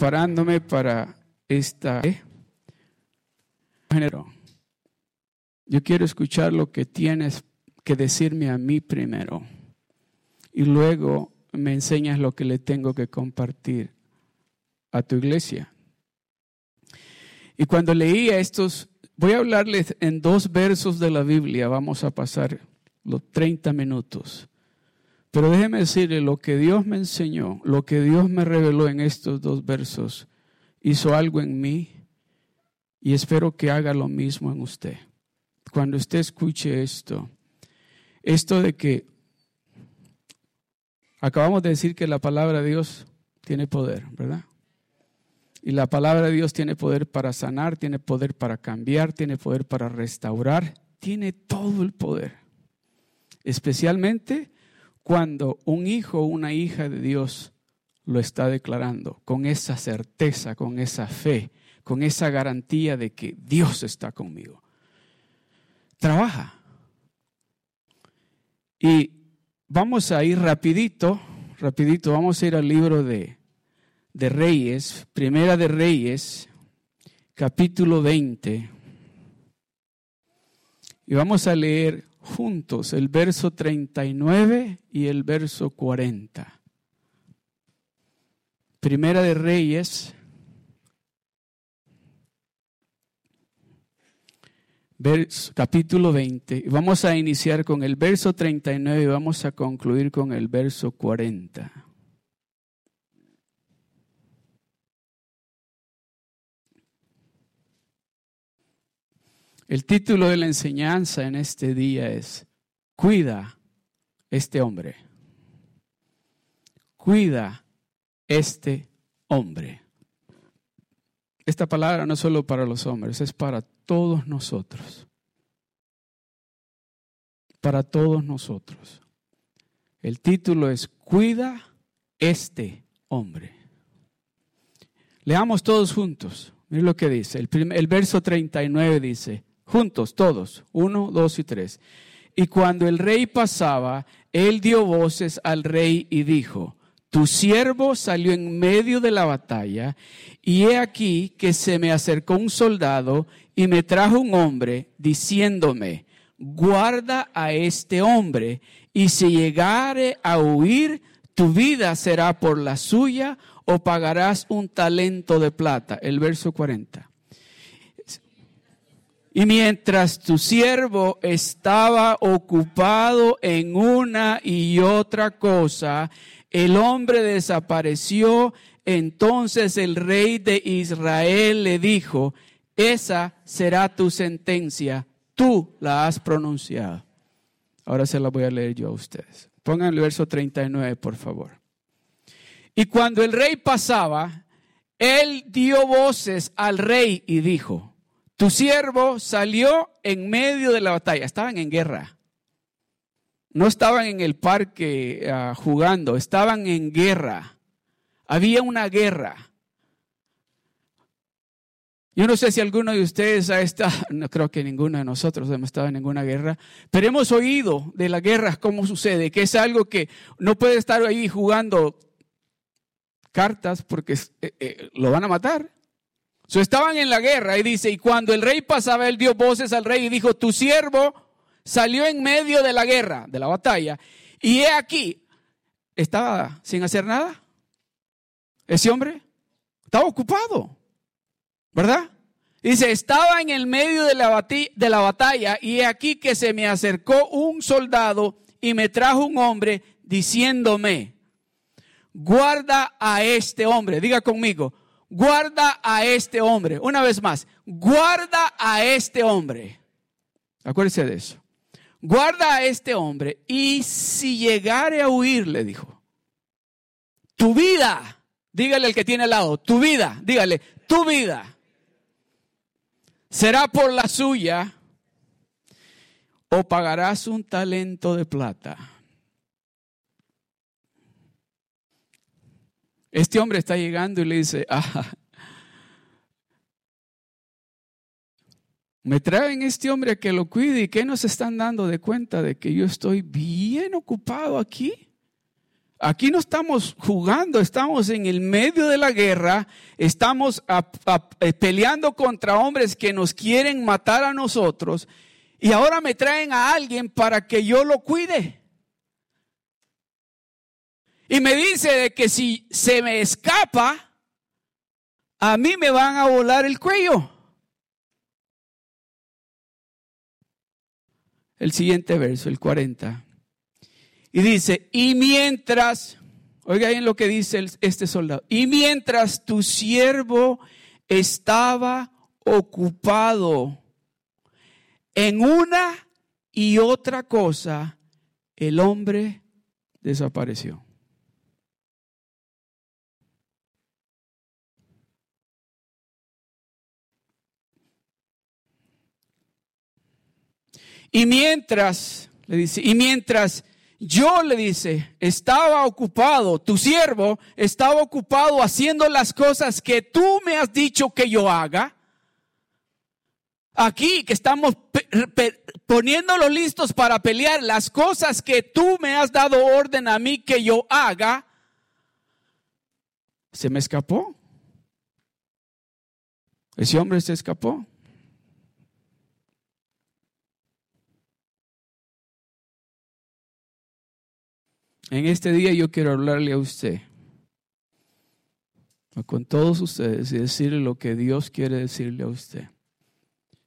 preparándome para esta ¿eh? género, yo quiero escuchar lo que tienes que decirme a mí primero y luego me enseñas lo que le tengo que compartir a tu iglesia. Y cuando leía estos, voy a hablarles en dos versos de la Biblia, vamos a pasar los 30 minutos. Pero déjeme decirle, lo que Dios me enseñó, lo que Dios me reveló en estos dos versos, hizo algo en mí y espero que haga lo mismo en usted. Cuando usted escuche esto, esto de que acabamos de decir que la palabra de Dios tiene poder, ¿verdad? Y la palabra de Dios tiene poder para sanar, tiene poder para cambiar, tiene poder para restaurar, tiene todo el poder. Especialmente cuando un hijo o una hija de Dios lo está declarando con esa certeza, con esa fe, con esa garantía de que Dios está conmigo. Trabaja. Y vamos a ir rapidito, rapidito, vamos a ir al libro de, de Reyes, Primera de Reyes, capítulo 20. Y vamos a leer juntos el verso 39 y el verso 40. Primera de Reyes, capítulo 20. Vamos a iniciar con el verso 39 y vamos a concluir con el verso 40. El título de la enseñanza en este día es, cuida este hombre. Cuida este hombre. Esta palabra no es solo para los hombres, es para todos nosotros. Para todos nosotros. El título es Cuida este hombre. Leamos todos juntos. Miren lo que dice. El, el verso 39 dice, juntos, todos, uno, dos y tres. Y cuando el rey pasaba, él dio voces al rey y dijo, tu siervo salió en medio de la batalla, y he aquí que se me acercó un soldado y me trajo un hombre diciéndome, guarda a este hombre, y si llegare a huir, tu vida será por la suya o pagarás un talento de plata. El verso 40. Y mientras tu siervo estaba ocupado en una y otra cosa, el hombre desapareció. Entonces el rey de Israel le dijo, esa será tu sentencia, tú la has pronunciado. Ahora se la voy a leer yo a ustedes. Pongan el verso 39, por favor. Y cuando el rey pasaba, él dio voces al rey y dijo, tu siervo salió en medio de la batalla. Estaban en guerra. No estaban en el parque ah, jugando, estaban en guerra. Había una guerra. Yo no sé si alguno de ustedes ha estado, no creo que ninguno de nosotros hemos estado en ninguna guerra, pero hemos oído de la guerra, cómo sucede, que es algo que no puede estar ahí jugando cartas porque eh, eh, lo van a matar estaban en la guerra y dice, y cuando el rey pasaba, él dio voces al rey y dijo, tu siervo salió en medio de la guerra, de la batalla, y he aquí, estaba sin hacer nada. Ese hombre estaba ocupado, ¿verdad? Dice, estaba en el medio de la, de la batalla y he aquí que se me acercó un soldado y me trajo un hombre diciéndome, guarda a este hombre, diga conmigo, guarda a este hombre. Una vez más, guarda a este hombre. Acuérdese de eso. Guarda a este hombre y si llegare a huir, le dijo, tu vida, dígale al que tiene al lado, tu vida, dígale, tu vida será por la suya o pagarás un talento de plata. Este hombre está llegando y le dice, ah, me traen este hombre a que lo cuide y que nos están dando de cuenta de que yo estoy bien ocupado aquí. Aquí no estamos jugando, estamos en el medio de la guerra, estamos eh, peleando contra hombres que nos quieren matar a nosotros y ahora me traen a alguien para que yo lo cuide. Y me dice de que si se me escapa, a mí me van a volar el cuello. El siguiente verso, el 40. Y dice, y mientras, oiga bien lo que dice este soldado, y mientras tu siervo estaba ocupado en una y otra cosa, el hombre desapareció. Y mientras, le dice, y mientras yo le dice, estaba ocupado, tu siervo estaba ocupado haciendo las cosas que tú me has dicho que yo haga. Aquí que estamos poniéndolo listos para pelear las cosas que tú me has dado orden a mí que yo haga, se me escapó. Ese hombre se escapó. En este día yo quiero hablarle a usted, con todos ustedes, y decirle lo que Dios quiere decirle a usted.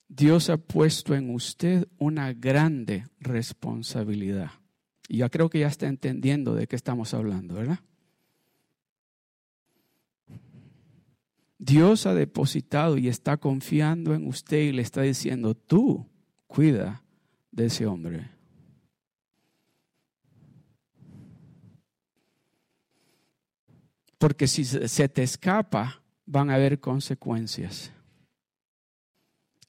Dios ha puesto en usted una grande responsabilidad. Y ya creo que ya está entendiendo de qué estamos hablando, ¿verdad? Dios ha depositado y está confiando en usted y le está diciendo, tú cuida de ese hombre. Porque si se te escapa, van a haber consecuencias.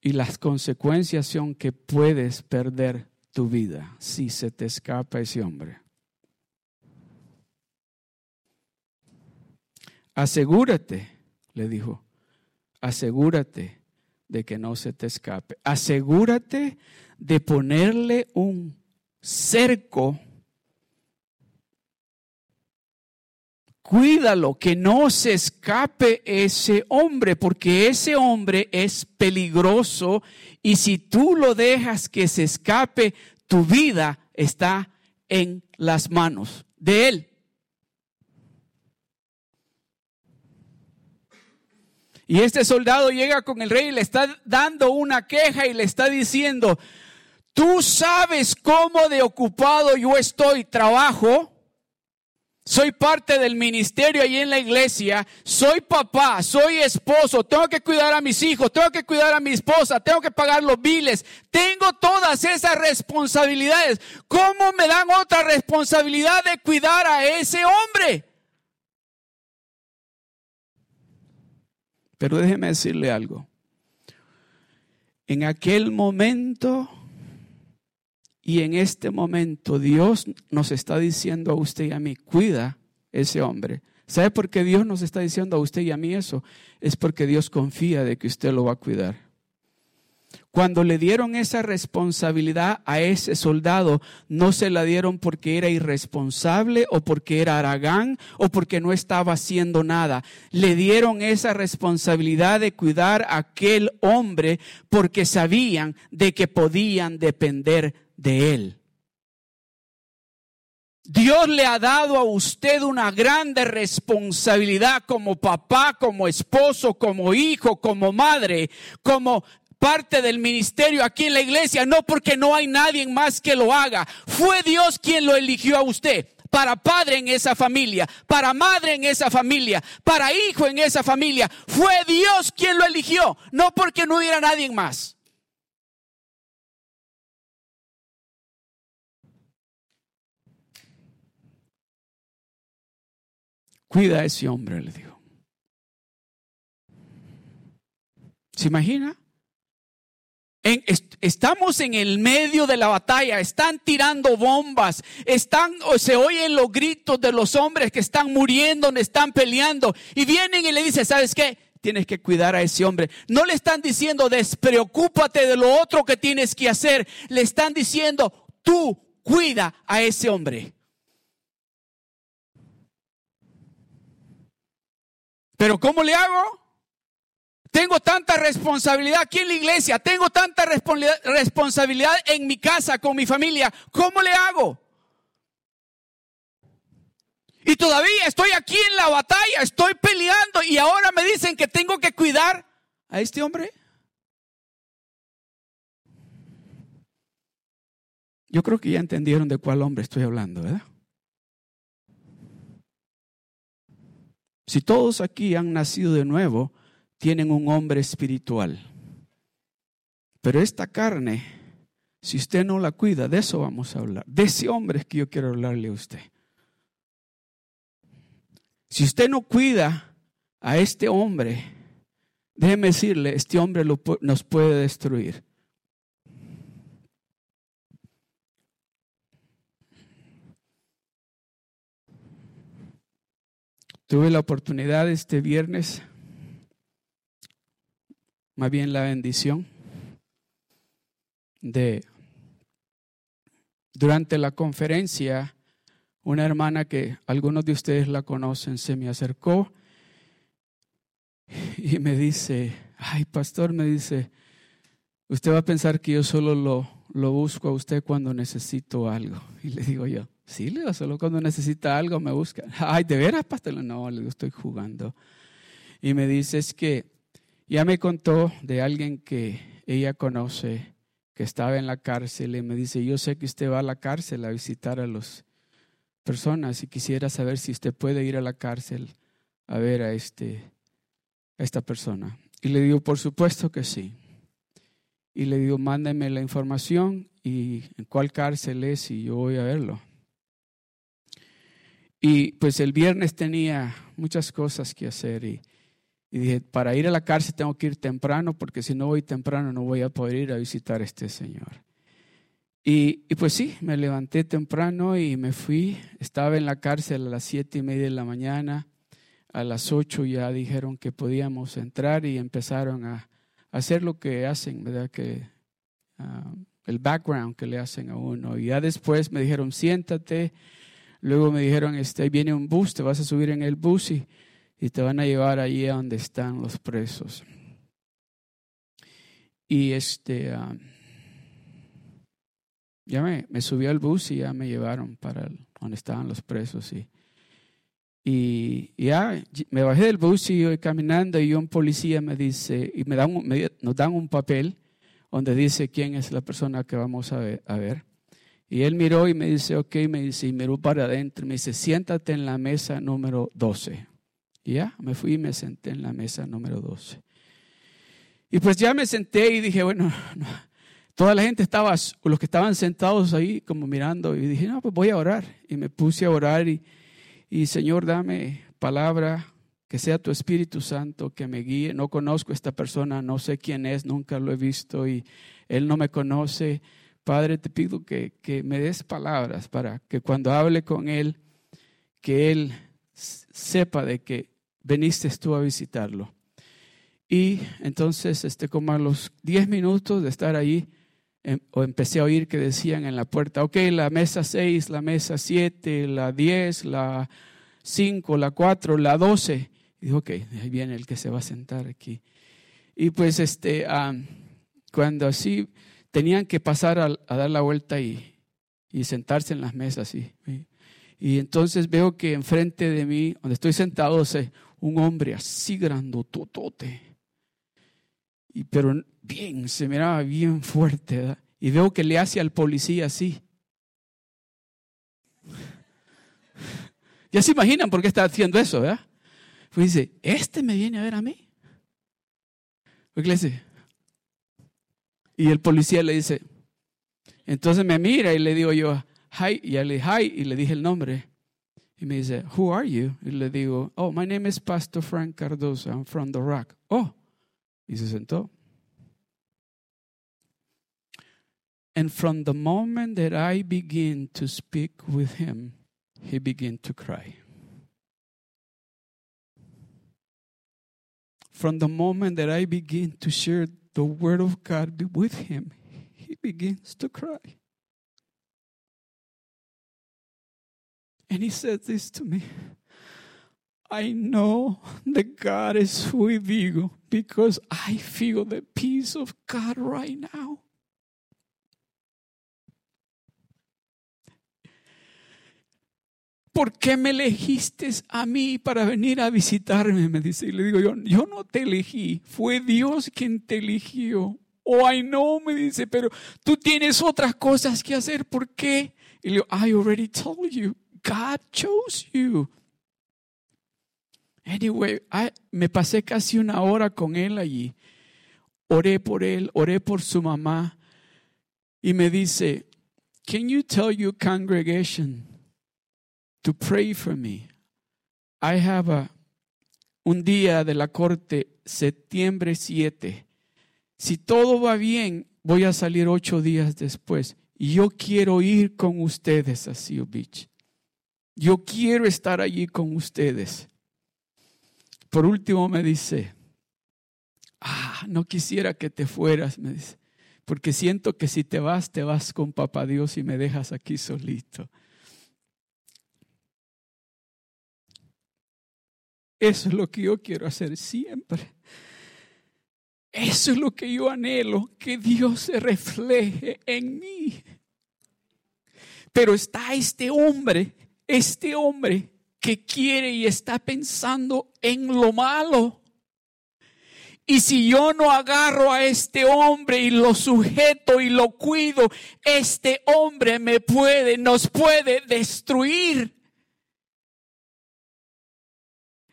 Y las consecuencias son que puedes perder tu vida si se te escapa ese hombre. Asegúrate, le dijo, asegúrate de que no se te escape. Asegúrate de ponerle un cerco cuídalo, que no se escape ese hombre, porque ese hombre es peligroso y si tú lo dejas que se escape, tu vida está en las manos de él. Y este soldado llega con el rey y le está dando una queja y le está diciendo, tú sabes cómo de ocupado yo estoy, trabajo soy parte del ministerio ahí en la iglesia, soy papá, soy esposo, tengo que cuidar a mis hijos, tengo que cuidar a mi esposa, tengo que pagar los biles, tengo todas esas responsabilidades. ¿Cómo me dan otra responsabilidad de cuidar a ese hombre? Pero déjeme decirle algo. En aquel momento y en este momento Dios nos está diciendo a usted y a mí, cuida ese hombre. ¿Sabe por qué Dios nos está diciendo a usted y a mí eso? Es porque Dios confía de que usted lo va a cuidar. Cuando le dieron esa responsabilidad a ese soldado, no se la dieron porque era irresponsable o porque era aragán o porque no estaba haciendo nada. Le dieron esa responsabilidad de cuidar a aquel hombre porque sabían de que podían depender de Él. Dios le ha dado a usted una grande responsabilidad como papá, como esposo, como hijo, como madre, como parte del ministerio aquí en la iglesia, no porque no hay nadie más que lo haga. Fue Dios quien lo eligió a usted para padre en esa familia, para madre en esa familia, para hijo en esa familia. Fue Dios quien lo eligió, no porque no hubiera nadie más. Cuida a ese hombre, le dijo. ¿Se imagina? estamos en el medio de la batalla, están tirando bombas, están, se oyen los gritos de los hombres que están muriendo, están peleando, y vienen y le dicen, ¿sabes qué? Tienes que cuidar a ese hombre. No le están diciendo, despreocúpate de lo otro que tienes que hacer, le están diciendo, tú cuida a ese hombre. Pero ¿cómo le hago? Tengo tanta responsabilidad aquí en la iglesia, tengo tanta responsabilidad en mi casa, con mi familia. ¿Cómo le hago? Y todavía estoy aquí en la batalla, estoy peleando y ahora me dicen que tengo que cuidar a este hombre. Yo creo que ya entendieron de cuál hombre estoy hablando, ¿verdad? Si todos aquí han nacido de nuevo, tienen un hombre espiritual. Pero esta carne, si usted no la cuida, de eso vamos a hablar. De ese hombre es que yo quiero hablarle a usted. Si usted no cuida a este hombre, déjeme decirle, este hombre nos puede destruir. Tuve la oportunidad este viernes, más bien la bendición, de durante la conferencia, una hermana que algunos de ustedes la conocen se me acercó y me dice, ay pastor, me dice, usted va a pensar que yo solo lo, lo busco a usted cuando necesito algo. Y le digo yo, Sí, le digo, solo cuando necesita algo me busca. Ay, ¿de veras, pastor? No, le digo, estoy jugando. Y me dice, es que ya me contó de alguien que ella conoce, que estaba en la cárcel, y me dice, yo sé que usted va a la cárcel a visitar a las personas y quisiera saber si usted puede ir a la cárcel a ver a, este, a esta persona. Y le digo, por supuesto que sí. Y le digo, mándeme la información y en cuál cárcel es y yo voy a verlo. Y pues el viernes tenía muchas cosas que hacer y, dije, para ir a la cárcel tengo que ir temprano porque si no voy temprano no voy a poder ir a visitar a este señor. Y, y, pues sí, me levanté temprano y me fui. Estaba en la cárcel a las siete y media de la mañana. A las ocho ya dijeron que podíamos entrar y empezaron a, hacer lo que hacen, ¿verdad? Que, ah, el background que le hacen a uno. Y ya después me dijeron, siéntate Luego me dijeron, este, viene un bus, te vas a subir en el bus y, te van a llevar allí a donde están los presos. Y este, ah, ya me, me, subí al bus y ya me llevaron para donde estaban los presos. Y, y, ya me bajé del bus y iba caminando y un policía me dice, y me, dan nos dan un papel donde dice quién es la persona que vamos a ver. Y él miró y me dice, ok, me dice, y miró para adentro, me dice, siéntate en la mesa número 12. Y ya, me fui y me senté en la mesa número 12. Y pues ya me senté y dije, bueno, toda la gente estaba, los que estaban sentados ahí como mirando, y dije, no, pues voy a orar. Y me puse a orar y, y Señor, dame palabra, que sea tu Espíritu Santo que me guíe. No conozco a esta persona, no sé quién es, nunca lo he visto y él no me conoce. Padre, te pido que, me des palabras para que cuando hable con Él, que Él sepa de que veniste tú a visitarlo. Y entonces, este, como a los 10 minutos de estar ahí, o empecé a oír que decían en la puerta, ok, la mesa 6, la mesa 7, la 10, la 5, la 4, la 12. Y dijo, ok, ahí viene el que se va a sentar aquí. Y pues, este, ah, cuando así tenían que pasar a, dar la vuelta y, sentarse en las mesas. Y, y, entonces veo que enfrente de mí, donde estoy sentado, un hombre así grandototote. Y, pero bien, se miraba bien fuerte. Y veo que le hace al policía así. Ya se imaginan por qué está haciendo eso, ¿verdad? Pues dice, este me viene a ver a mí. Y el policía le dice, entonces me mira y le digo yo, hi, y le dije, hi, y le dije el nombre. Y me dice, who are you? Y le digo, oh, my name is Pastor Frank Cardoso, I'm from The Rock. Oh, y se sentó. And from the moment that I begin to speak with him, he began to cry. From the moment that I begin to share the Word of God with him, he begins to cry. And he said this to me I know that God is with you because I feel the peace of God right now. ¿por qué me elegiste a mí para venir a visitarme? Me dice, y le digo yo, yo no te elegí, fue Dios quien te eligió. Oh, I know, me dice, pero tú tienes otras cosas que hacer, ¿por qué? Y le digo, I already told you, God chose you. Anyway, me pasé casi una hora con él allí. Oré por él, oré por su mamá. Y me dice, Can you tell your congregation to pray for me. I have a, un día de la corte, septiembre 7. Si todo va bien, voy a salir ocho días después. Y yo quiero ir con ustedes a Seal Beach. Yo quiero estar allí con ustedes. Por último me dice, ah, no quisiera que te fueras, me dice, porque siento que si te vas, te vas con papá Dios y me dejas aquí solito. Eso es lo que yo quiero hacer siempre. Eso es lo que yo anhelo, que Dios se refleje en mí. Pero está este hombre, este hombre que quiere y está pensando en lo malo. Y si yo no agarro a este hombre y lo sujeto y lo cuido, este hombre me puede, nos puede destruir.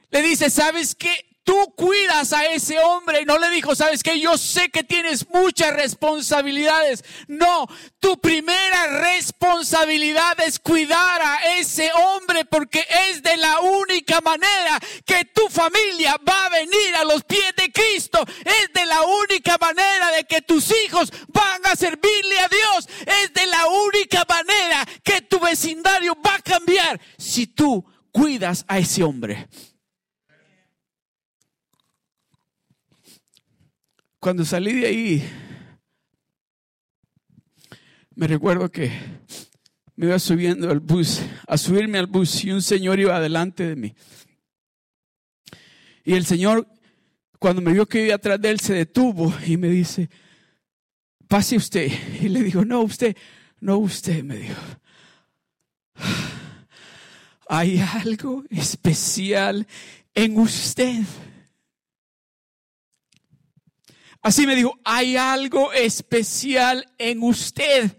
le dice, ¿sabes qué? Tú cuidas a ese hombre y no le dijo, sabes que yo sé que tienes muchas responsabilidades. No, tu primera responsabilidad es cuidar a ese hombre porque es de la única manera que tu familia va a venir a los pies de Cristo. Es de la única manera de que tus hijos van a servirle a Dios. Es de la única manera que tu vecindario va a cambiar si tú cuidas a ese hombre. Cuando salí de ahí, me recuerdo que me iba subiendo al bus, a subirme al bus y un señor iba adelante de mí. Y el señor, cuando me vio que iba atrás de él, se detuvo y me dice, pase usted. Y le digo, no, usted, no, usted, me dijo. Hay algo especial en usted. Así me dijo, hay algo especial en usted.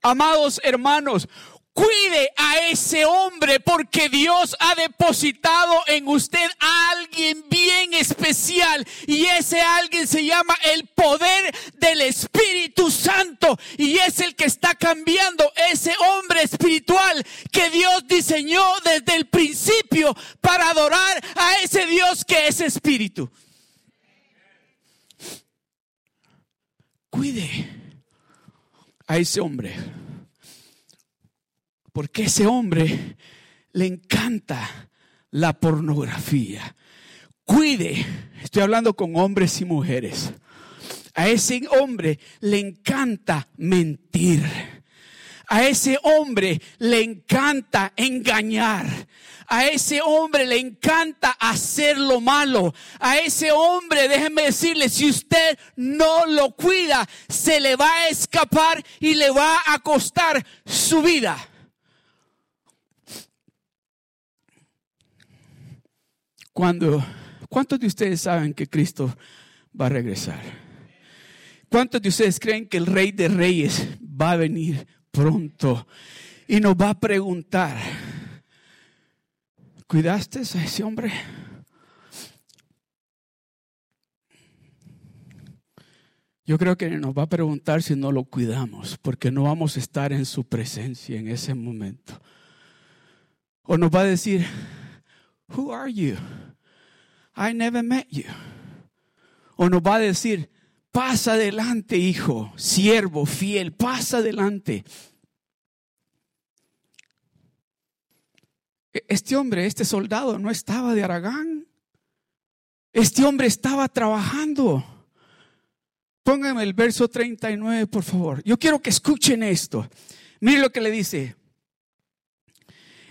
Amados hermanos, cuide a ese hombre porque Dios ha depositado en usted a alguien bien especial y ese alguien se llama el poder del Espíritu Santo y es el que está cambiando ese hombre espiritual que Dios diseñó desde el principio para adorar a ese Dios que es espíritu. Cuide a ese hombre. Porque ese hombre le encanta la pornografía. Cuide, estoy hablando con hombres y mujeres. A ese hombre le encanta mentir. A ese hombre le encanta engañar. A ese hombre le encanta hacer lo malo. A ese hombre, déjenme decirle, si usted no lo cuida, se le va a escapar y le va a costar su vida. Cuando, ¿cuántos de ustedes saben que Cristo va a regresar? ¿Cuántos de ustedes creen que el Rey de Reyes va a venir pronto y nos va a preguntar, ¿cuidaste a ese hombre? Yo creo que nos va a preguntar si no lo cuidamos, porque no vamos a estar en su presencia en ese momento. O nos va a decir, Who are you? I never met you. O nos va a decir, Pasa adelante, hijo, siervo, fiel, pasa adelante. Este hombre, este soldado, no estaba de Aragán. Este hombre estaba trabajando. Pónganme el verso 39, por favor. Yo quiero que escuchen esto. Mire lo que le dice.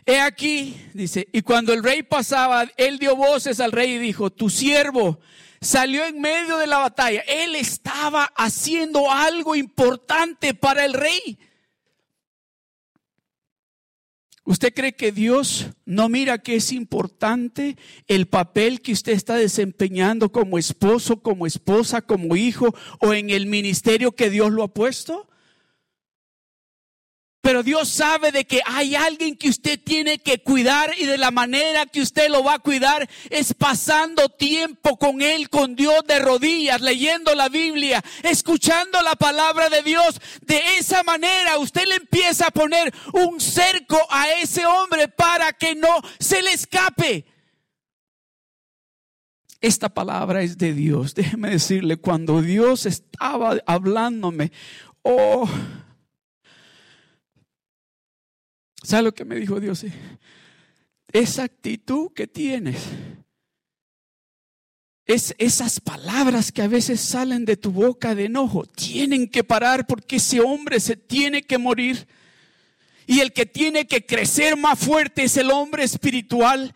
He aquí, dice, y cuando el rey pasaba, él dio voces al rey y dijo, tu siervo salió en medio de la batalla. Él estaba haciendo algo importante para el rey. ¿Usted cree que Dios no mira que es importante el papel que usted está desempeñando como esposo, como esposa, como hijo o en el ministerio que Dios lo ha puesto? Pero Dios sabe de que hay alguien que usted tiene que cuidar y de la manera que usted lo va a cuidar es pasando tiempo con Él, con Dios de rodillas, leyendo la Biblia, escuchando la palabra de Dios. De esa manera usted le empieza a poner un cerco a ese hombre para que no se le escape. Esta palabra es de Dios. Déjeme decirle, cuando Dios estaba hablándome, oh ¿Sabe lo que me dijo Dios? Esa actitud que tienes, es esas palabras que a veces salen de tu boca de enojo, tienen que parar porque ese hombre se tiene que morir. Y el que tiene que crecer más fuerte es el hombre espiritual.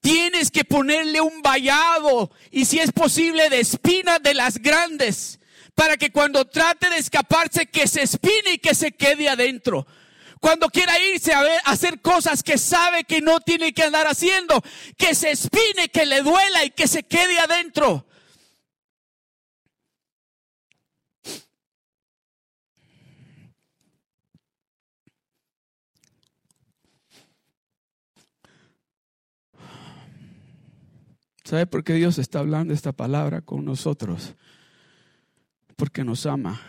Tienes que ponerle un vallado y si es posible de espinas de las grandes para que cuando trate de escaparse, que se espine y que se quede adentro. Cuando quiera irse a, hacer cosas que sabe que no tiene que andar haciendo, que se espine, que le duela y que se quede adentro. ¿Sabe por qué Dios está hablando esta palabra con nosotros? Porque nos ama.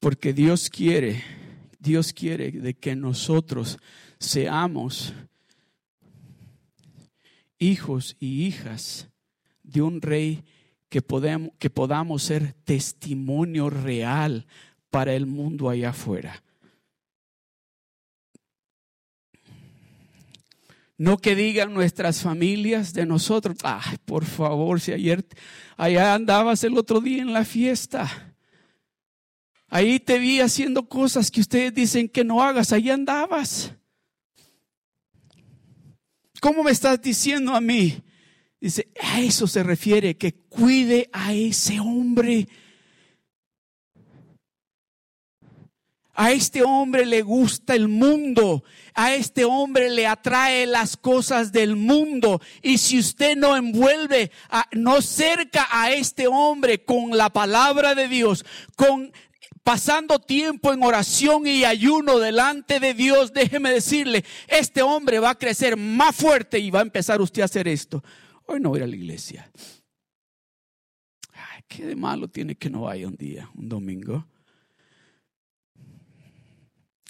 Porque Dios quiere, Dios quiere de que nosotros seamos hijos y hijas de un rey que, podemos, que podamos ser testimonio real para el mundo allá afuera. No que digan nuestras familias de nosotros, ay, por favor, si ayer allá andabas el otro día en la fiesta. Ahí te vi haciendo cosas que ustedes dicen que no hagas, ahí andabas. ¿Cómo me estás diciendo a mí? Dice, a eso se refiere, que cuide a ese hombre A este hombre le gusta el mundo. A este hombre le atrae las cosas del mundo. Y si usted no envuelve, no cerca a este hombre con la palabra de Dios, con pasando tiempo en oración y ayuno delante de Dios, déjeme decirle, este hombre va a crecer más fuerte y va a empezar usted a hacer esto. Hoy no voy a la iglesia. Ay, qué de malo tiene que no vaya un día, un domingo.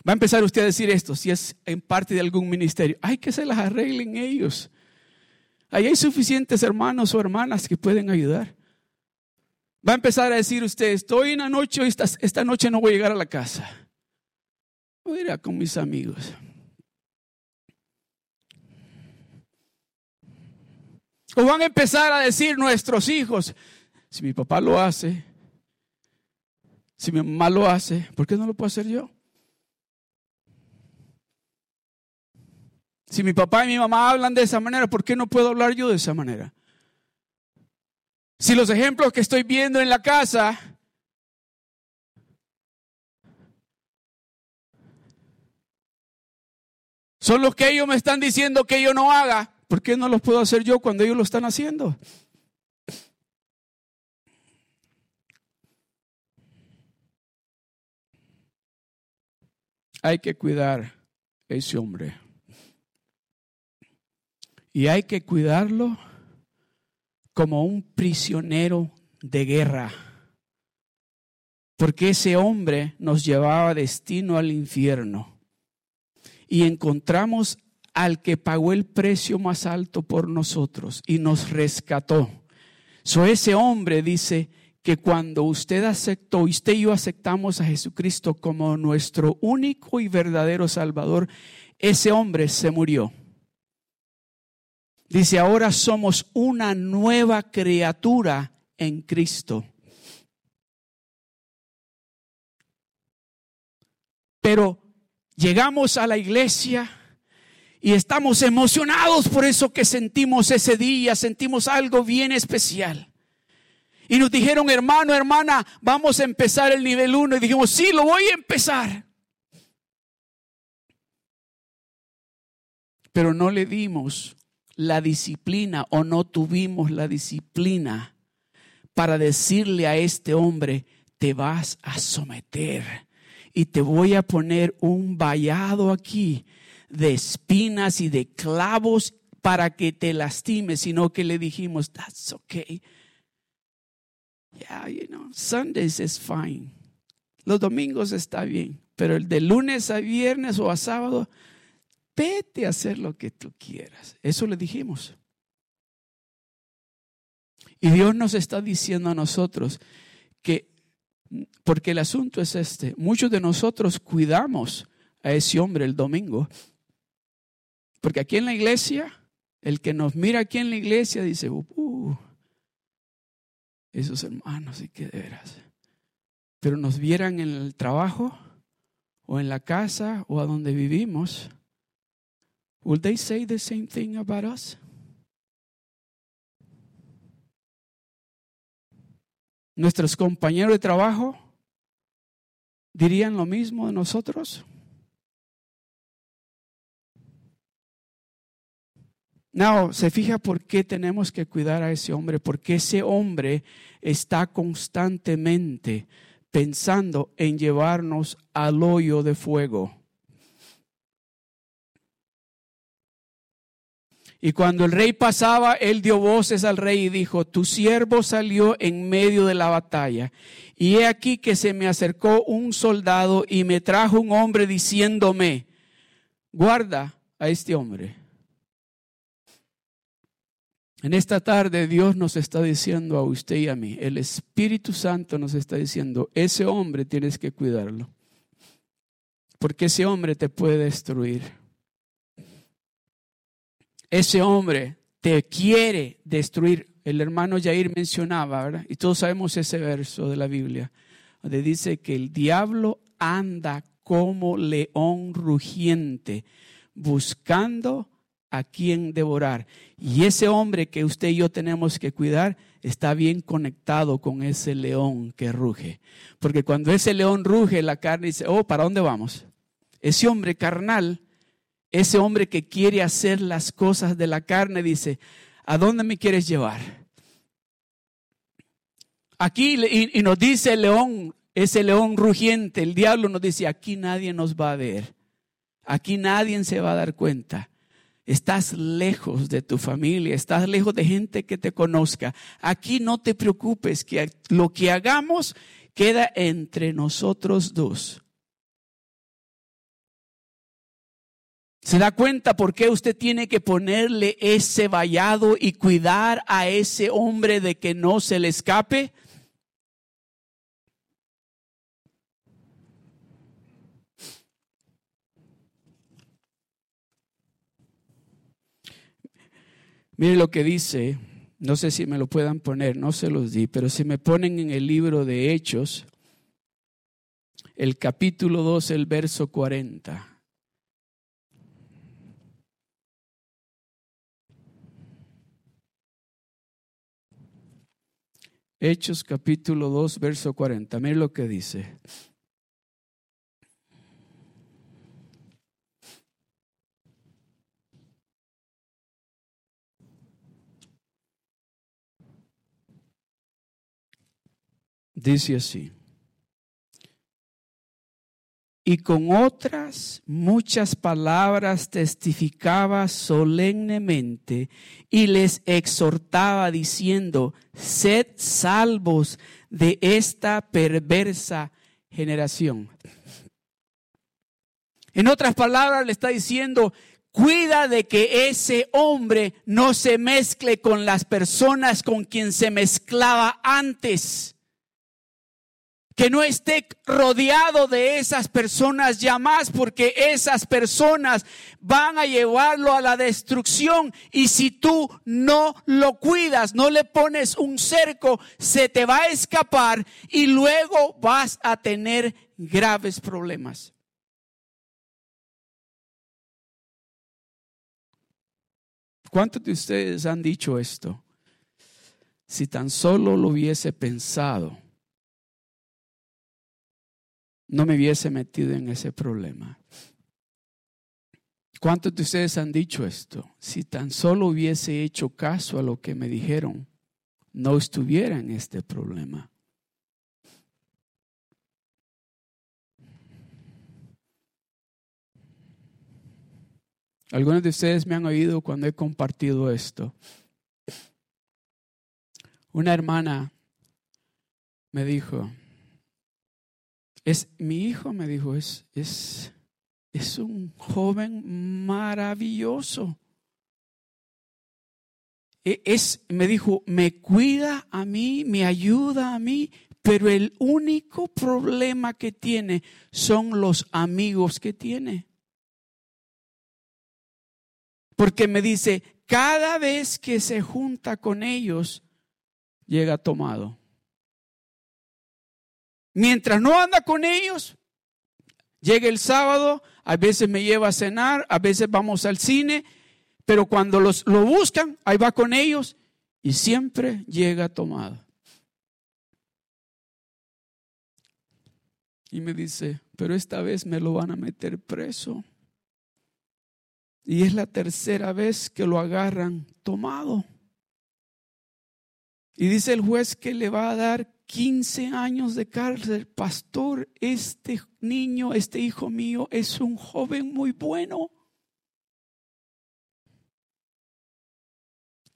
Va a empezar usted a decir esto, si es en parte de algún ministerio. Hay que se las arreglen ellos. Ahí hay suficientes hermanos o hermanas que pueden ayudar. Va a empezar a decir usted, estoy en la noche, esta, esta noche no voy a llegar a la casa. Voy a ir con mis amigos. O van a empezar a decir nuestros hijos, si mi papá lo hace, si mi mamá lo hace, ¿por qué no lo puedo hacer yo? Si mi papá y mi mamá hablan de esa manera, ¿por qué no puedo hablar yo de esa manera? Si los ejemplos que estoy viendo en la casa son los que ellos me están diciendo que yo no haga, ¿por qué no los puedo hacer yo cuando ellos lo están haciendo? Hay que cuidar a ese hombre. Y hay que cuidarlo como un prisionero de guerra. Porque ese hombre nos llevaba destino al infierno. Y encontramos al que pagó el precio más alto por nosotros y nos rescató. So ese hombre dice que cuando usted aceptó, usted y yo aceptamos a Jesucristo como nuestro único y verdadero Salvador, ese hombre se murió. Dice, ahora somos una nueva criatura en Cristo. Pero llegamos a la iglesia y estamos emocionados por eso que sentimos ese día, sentimos algo bien especial. Y nos dijeron, hermano, hermana, vamos a empezar el nivel 1. Y dijimos, sí, lo voy a empezar. Pero no le dimos la disciplina o no tuvimos la disciplina para decirle a este hombre, te vas a someter y te voy a poner un vallado aquí de espinas y de clavos para que te lastimes, sino que le dijimos, that's okay. Yeah, you know, Sundays is fine. Los domingos está bien, pero el de lunes a viernes o a sábado, vete a hacer lo que tú quieras. Eso le dijimos. Y Dios nos está diciendo a nosotros que, porque el asunto es este, muchos de nosotros cuidamos a ese hombre el domingo, porque aquí en la iglesia, el que nos mira aquí en la iglesia dice, uh, esos hermanos, y que de veras. Pero nos vieran en el trabajo o en la casa o a donde vivimos, will they say the same thing about us? Nuestros compañeros de trabajo dirían lo mismo de nosotros. No, se fija por qué tenemos que cuidar a ese hombre, porque ese hombre está constantemente pensando en llevarnos al hoyo de fuego. Y cuando el rey pasaba, él dio voces al rey y dijo, tu siervo salió en medio de la batalla. Y he aquí que se me acercó un soldado y me trajo un hombre diciéndome, guarda a este hombre en esta tarde Dios nos está diciendo a usted y a mí, el Espíritu Santo nos está diciendo, ese hombre tienes que cuidarlo, porque ese hombre te puede destruir. Ese hombre te quiere destruir. El hermano Jair mencionaba, ¿verdad? Y todos sabemos ese verso de la Biblia, donde dice que el diablo anda como león rugiente, buscando a quien devorar. Y ese hombre que usted y yo tenemos que cuidar está bien conectado con ese león que ruge. Porque cuando ese león ruge, la carne dice, oh, ¿para dónde vamos? Ese hombre carnal, ese hombre que quiere hacer las cosas de la carne, dice, ¿a dónde me quieres llevar? Aquí, y, nos dice el león, ese león rugiente, el diablo nos dice, aquí nadie nos va a ver. Aquí nadie se va a dar cuenta. Estás lejos de tu familia, estás lejos de gente que te conozca. Aquí no te preocupes, que lo que hagamos queda entre nosotros dos. ¿Se da cuenta por qué usted tiene que ponerle ese vallado y cuidar a ese hombre de que no se le escape? Mire lo que dice, no sé si me lo puedan poner, no se los di, pero si me ponen en el libro de Hechos, el capítulo 2, el verso 40. Hechos capítulo 2, verso 40. Mire lo que dice. Dice así. Y con otras muchas palabras testificaba solemnemente y les exhortaba diciendo, sed salvos de esta perversa generación. En otras palabras le está diciendo, cuida de que ese hombre no se mezcle con las personas con quien se mezclaba antes que no esté rodeado de esas personas ya más, porque esas personas van a llevarlo a la destrucción. Y si tú no lo cuidas, no le pones un cerco, se te va a escapar y luego vas a tener graves problemas. ¿Cuántos de ustedes han dicho esto? Si tan solo lo hubiese pensado no me hubiese metido en ese problema. ¿Cuántos de ustedes han dicho esto? Si tan solo hubiese hecho caso a lo que me dijeron, no estuviera en este problema. Algunos de ustedes me han oído cuando he compartido esto. Una hermana me dijo, es mi hijo me dijo, es, es, es un joven maravilloso. E, es, me dijo, me cuida a mí, me ayuda a mí, pero el único problema que tiene son los amigos que tiene. Porque me dice, cada vez que se junta con ellos, llega tomado. Mientras no anda con ellos, llega el sábado, a veces me lleva a cenar, a veces vamos al cine, pero cuando los, lo buscan, ahí va con ellos y siempre llega tomado. Y me dice, pero esta vez me lo van a meter preso. Y es la tercera vez que lo agarran tomado. Y dice el juez que le va a dar 15 años de cárcel. Pastor, este niño, este hijo mío es un joven muy bueno.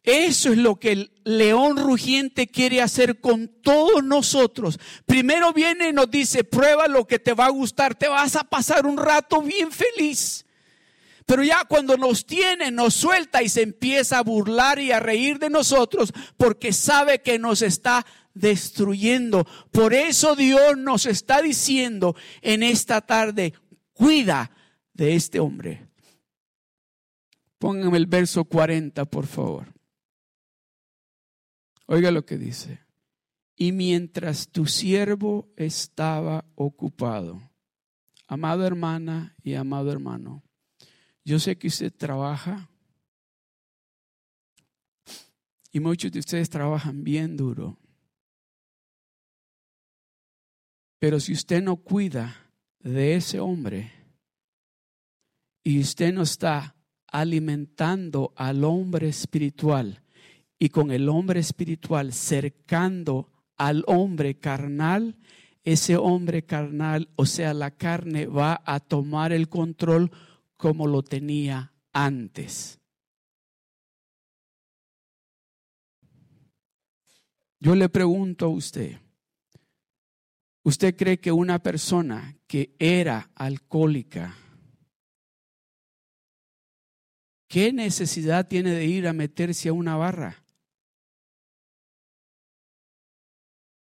Eso es lo que el león rugiente quiere hacer con todos nosotros. Primero viene y nos dice, prueba lo que te va a gustar, te vas a pasar un rato bien feliz. Pero ya cuando nos tiene, nos suelta y se empieza a burlar y a reír de nosotros porque sabe que nos está destruyendo. Por eso Dios nos está diciendo en esta tarde, cuida de este hombre. Pónganme el verso 40, por favor. Oiga lo que dice. Y mientras tu siervo estaba ocupado, amada hermana y amado hermano, yo sé que usted trabaja y muchos de ustedes trabajan bien duro. Pero si usted no cuida de ese hombre y usted no está alimentando al hombre espiritual y con el hombre espiritual cercando al hombre carnal, ese hombre carnal, o sea, la carne, va a tomar el control como lo tenía antes. Yo le pregunto a usted, ¿usted cree que una persona que era alcohólica, qué necesidad tiene de ir a meterse a una barra?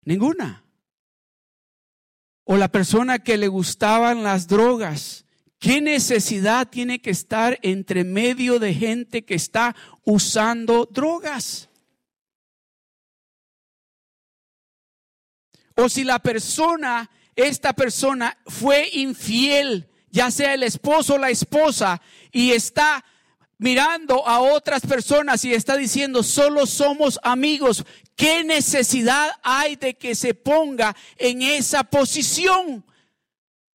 Ninguna. O la persona que le gustaban las drogas, ¿Qué necesidad tiene que estar entre medio de gente que está usando drogas? O si la persona, esta persona fue infiel, ya sea el esposo o la esposa, y está mirando a otras personas y está diciendo, solo somos amigos, ¿qué necesidad hay de que se ponga en esa posición?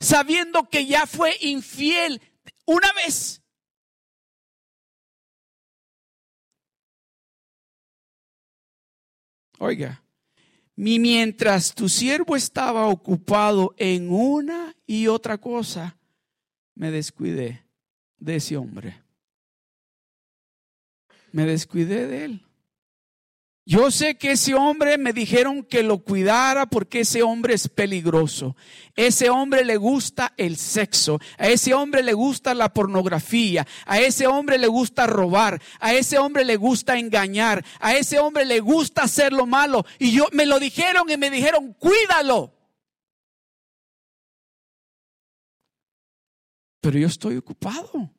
Sabiendo que ya fue infiel una vez. Oiga, mientras tu siervo estaba ocupado en una y otra cosa, me descuidé de ese hombre. Me descuidé de él. Yo sé que ese hombre me dijeron que lo cuidara porque ese hombre es peligroso. Ese hombre le gusta el sexo. A ese hombre le gusta la pornografía. A ese hombre le gusta robar. A ese hombre le gusta engañar. A ese hombre le gusta hacer lo malo. Y yo me lo dijeron y me dijeron, cuídalo. Pero yo estoy ocupado.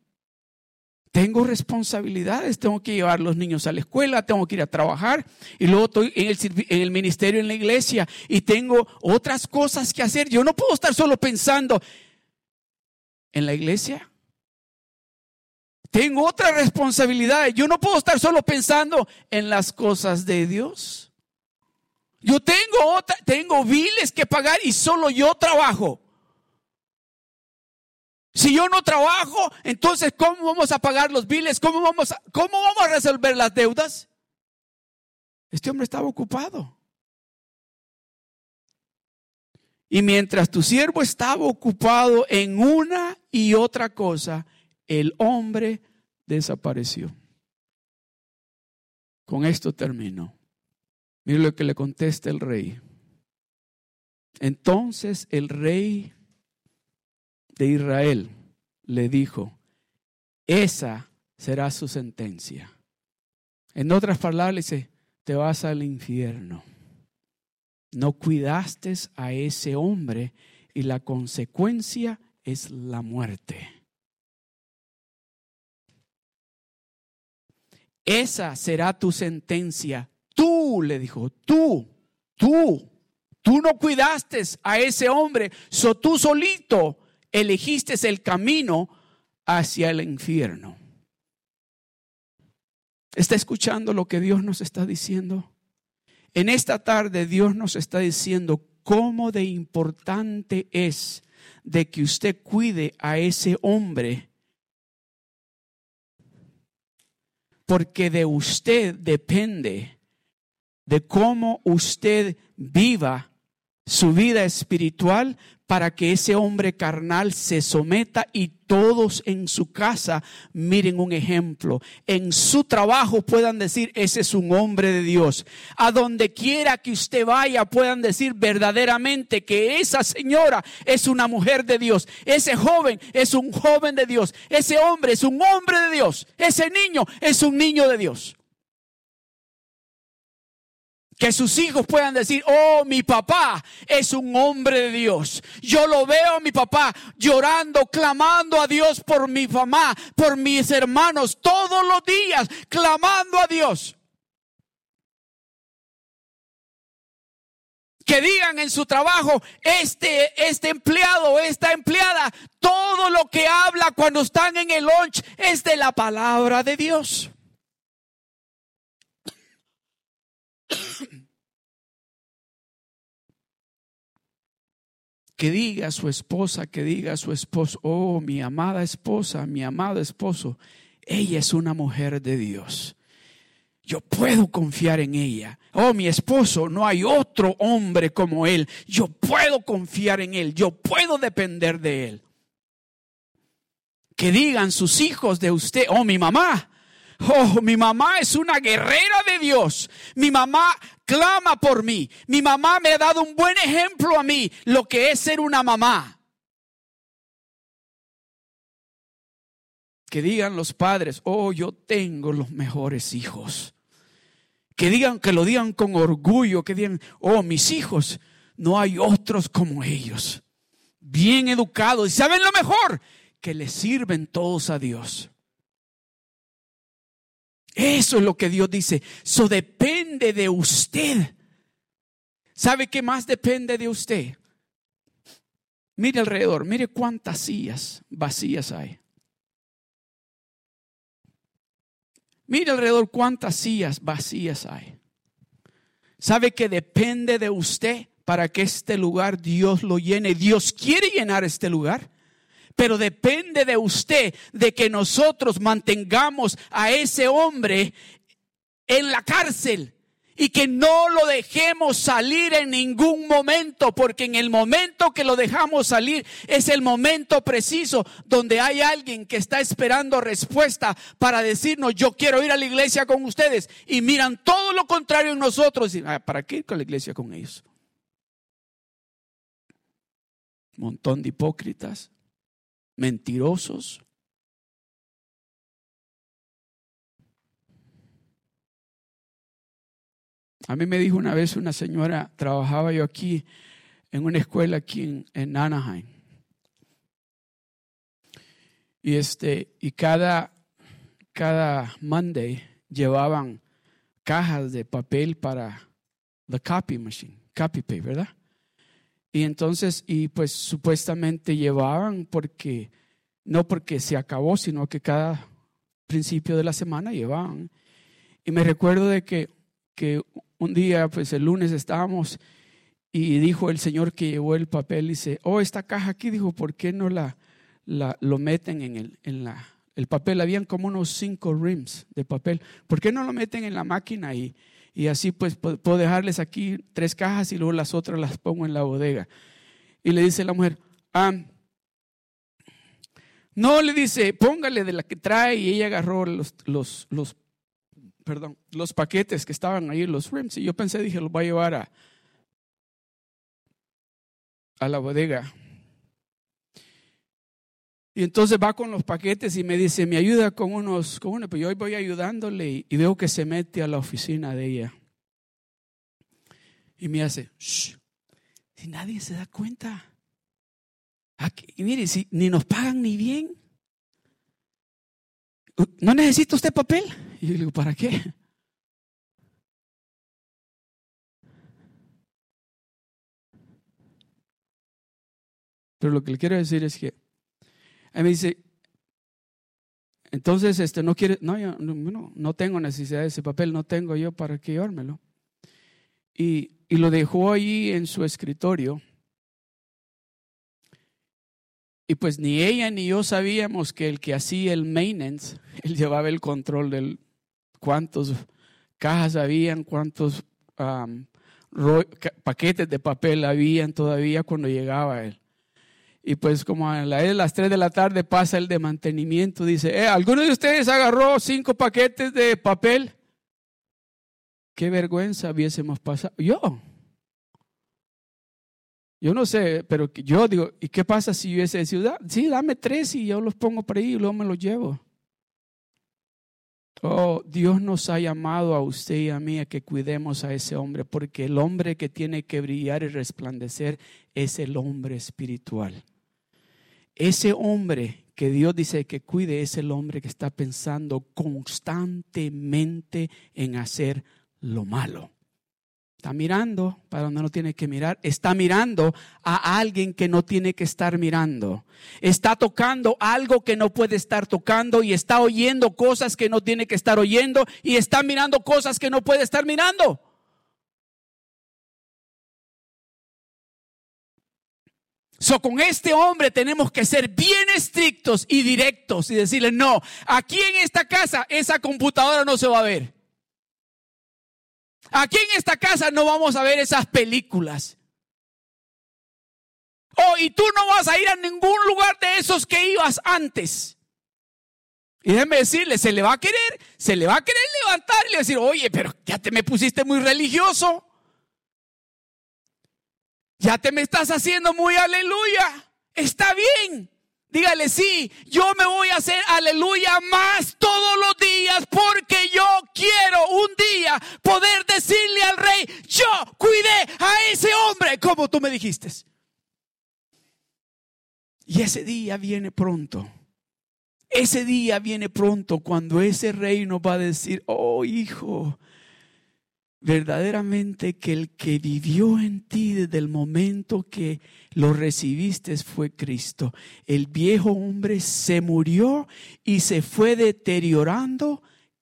Tengo responsabilidades, tengo que llevar a los niños a la escuela, tengo que ir a trabajar y luego estoy en el, en el ministerio, en la iglesia y tengo otras cosas que hacer. Yo no puedo estar solo pensando en la iglesia. Tengo otra responsabilidad. Yo no puedo estar solo pensando en las cosas de Dios. Yo tengo otra, tengo biles que pagar y solo yo trabajo. Si yo no trabajo, entonces ¿cómo vamos a pagar los biles? ¿Cómo vamos a, cómo vamos a resolver las deudas? Este hombre estaba ocupado. Y mientras tu siervo estaba ocupado en una y otra cosa, el hombre desapareció. Con esto termino. Mire lo que le contesta el rey. Entonces el rey de Israel le dijo, esa será su sentencia. En otras palabras, dice, te vas al infierno. No cuidaste a ese hombre y la consecuencia es la muerte. Esa será tu sentencia. Tú, le dijo, tú, tú, tú no cuidaste a ese hombre, so tú solito elegiste el camino hacia el infierno. ¿Está escuchando lo que Dios nos está diciendo? En esta tarde Dios nos está diciendo cómo de importante es de que usted cuide a ese hombre, porque de usted depende de cómo usted viva su vida espiritual, para que ese hombre carnal se someta y todos en su casa miren un ejemplo. En su trabajo puedan decir, ese es un hombre de Dios. A donde quiera que usted vaya puedan decir verdaderamente que esa señora es una mujer de Dios. Ese joven es un joven de Dios. Ese hombre es un hombre de Dios. Ese niño es un niño de Dios. Que sus hijos puedan decir, oh, mi papá es un hombre de Dios. Yo lo veo a mi papá llorando, clamando a Dios por mi mamá, por mis hermanos, todos los días, clamando a Dios. que digan en su trabajo, este, este empleado, esta empleada, todo lo que habla cuando están en el lunch es de la palabra de Dios. que diga a su esposa, que diga a su esposo, oh, mi amada esposa, mi amado esposo, ella es una mujer de Dios. Yo puedo confiar en ella. Oh, mi esposo, no hay otro hombre como él. Yo puedo confiar en él. Yo puedo depender de él. Que digan sus hijos de usted, oh, mi mamá, Oh, mi mamá es una guerrera de Dios. Mi mamá clama por mí. Mi mamá me ha dado un buen ejemplo a mí, lo que es ser una mamá. Que digan los padres, oh, yo tengo los mejores hijos. Que digan, que lo digan con orgullo, que digan, oh, mis hijos, no hay otros como ellos. Bien educados y saben lo mejor, que le sirven todos a Dios. Eso es lo que Dios dice. Eso depende de usted. ¿Sabe qué más depende de usted? Mire alrededor, mire cuántas sillas vacías hay. Mire alrededor cuántas sillas vacías hay. ¿Sabe que depende de usted para que este lugar Dios lo llene? Dios quiere llenar este lugar. Pero depende de usted de que nosotros mantengamos a ese hombre en la cárcel y que no lo dejemos salir en ningún momento, porque en el momento que lo dejamos salir es el momento preciso donde hay alguien que está esperando respuesta para decirnos, yo quiero ir a la iglesia con ustedes, y miran todo lo contrario en nosotros, ah, ¿para qué ir con la iglesia con ellos? Montón de hipócritas mentirosos. A mí me dijo una vez una señora, trabajaba yo aquí en una escuela aquí en, Anaheim. Y este, y cada, cada Monday llevaban cajas de papel para the copy machine, copy paper, ¿verdad? Y entonces, y pues supuestamente llevaban porque, no porque se acabó, sino que cada principio de la semana llevaban. Y me recuerdo de que, que un día, pues el lunes estábamos y dijo el señor que llevó el papel, dice, oh, esta caja aquí, dijo, ¿por qué no la, la lo meten en el, en la, el papel? Habían como unos cinco rims de papel. ¿Por qué no lo meten en la máquina y, y así pues puedo dejarles aquí tres cajas y luego las otras las pongo en la bodega? Y le dice la mujer, ah, no le dice, póngale de la que trae y ella agarró los, los, los, perdón, los paquetes que estaban ahí, los rims. Y yo pensé, dije, los va a llevar a, a la bodega. Y entonces va con los paquetes y me dice, me ayuda con unos, con uno, pues yo voy ayudándole y, veo que se mete a la oficina de ella. Y me hace, Shh, si nadie se da cuenta. y mire, si ni nos pagan ni bien. ¿No necesita usted papel? Y yo le digo, ¿para qué? Pero lo que le quiero decir es que él me dice, entonces este no quiere, no, yo no, no tengo necesidad de ese papel, no tengo yo para qué llevármelo. Y, y lo dejó ahí en su escritorio. Y pues ni ella ni yo sabíamos que el que hacía el maintenance, él llevaba el control del cuántos cajas habían, cuántos paquetes de papel habían todavía cuando llegaba él. Y pues como a las 3 de la tarde pasa el de mantenimiento, dice, eh, ¿alguno de ustedes agarró cinco paquetes de papel? Qué vergüenza hubiésemos pasado. Yo. Yo no sé, pero yo digo, ¿y qué pasa si hubiese ciudad? Sí, dame tres y yo los pongo por ahí y luego me los llevo. Oh, Dios nos ha llamado a usted y a mí a que cuidemos a ese hombre, porque el hombre que tiene que brillar y resplandecer es el hombre espiritual. Ese hombre que Dios dice que cuide es el hombre que está pensando constantemente en hacer lo malo. Está mirando para donde no tiene que mirar. Está mirando a alguien que no tiene que estar mirando. Está tocando algo que no puede estar tocando y está oyendo cosas que no tiene que estar oyendo y está mirando cosas que no puede estar mirando. So, con este hombre tenemos que ser bien estrictos y directos y decirle, no, aquí en esta casa esa computadora no se va a ver. Aquí en esta casa no vamos a ver esas películas. Oh, y tú no vas a ir a ningún lugar de esos que ibas antes. Y déjeme decirle, se le va a querer, se le va a querer levantar y le decir, oye, pero ya te me pusiste muy religioso. Ya te me estás haciendo muy aleluya. Está bien. Dígale, sí, yo me voy a hacer aleluya más todos los días porque yo quiero un día poder decirle al rey, yo cuidé a ese hombre como tú me dijiste. Y ese día viene pronto. Ese día viene pronto cuando ese rey nos va a decir, oh hijo, verdaderamente que el que vivió en ti desde el momento que lo recibiste fue Cristo. El viejo hombre se murió y se fue deteriorando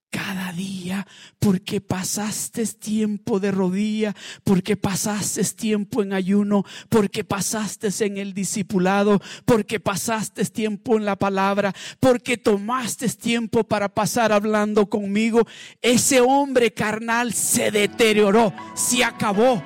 cada día, porque pasaste tiempo de rodilla, porque pasaste tiempo en ayuno, porque pasaste en el discipulado, porque pasaste tiempo en la palabra, porque tomaste tiempo para pasar hablando conmigo, ese hombre carnal se deterioró, se acabó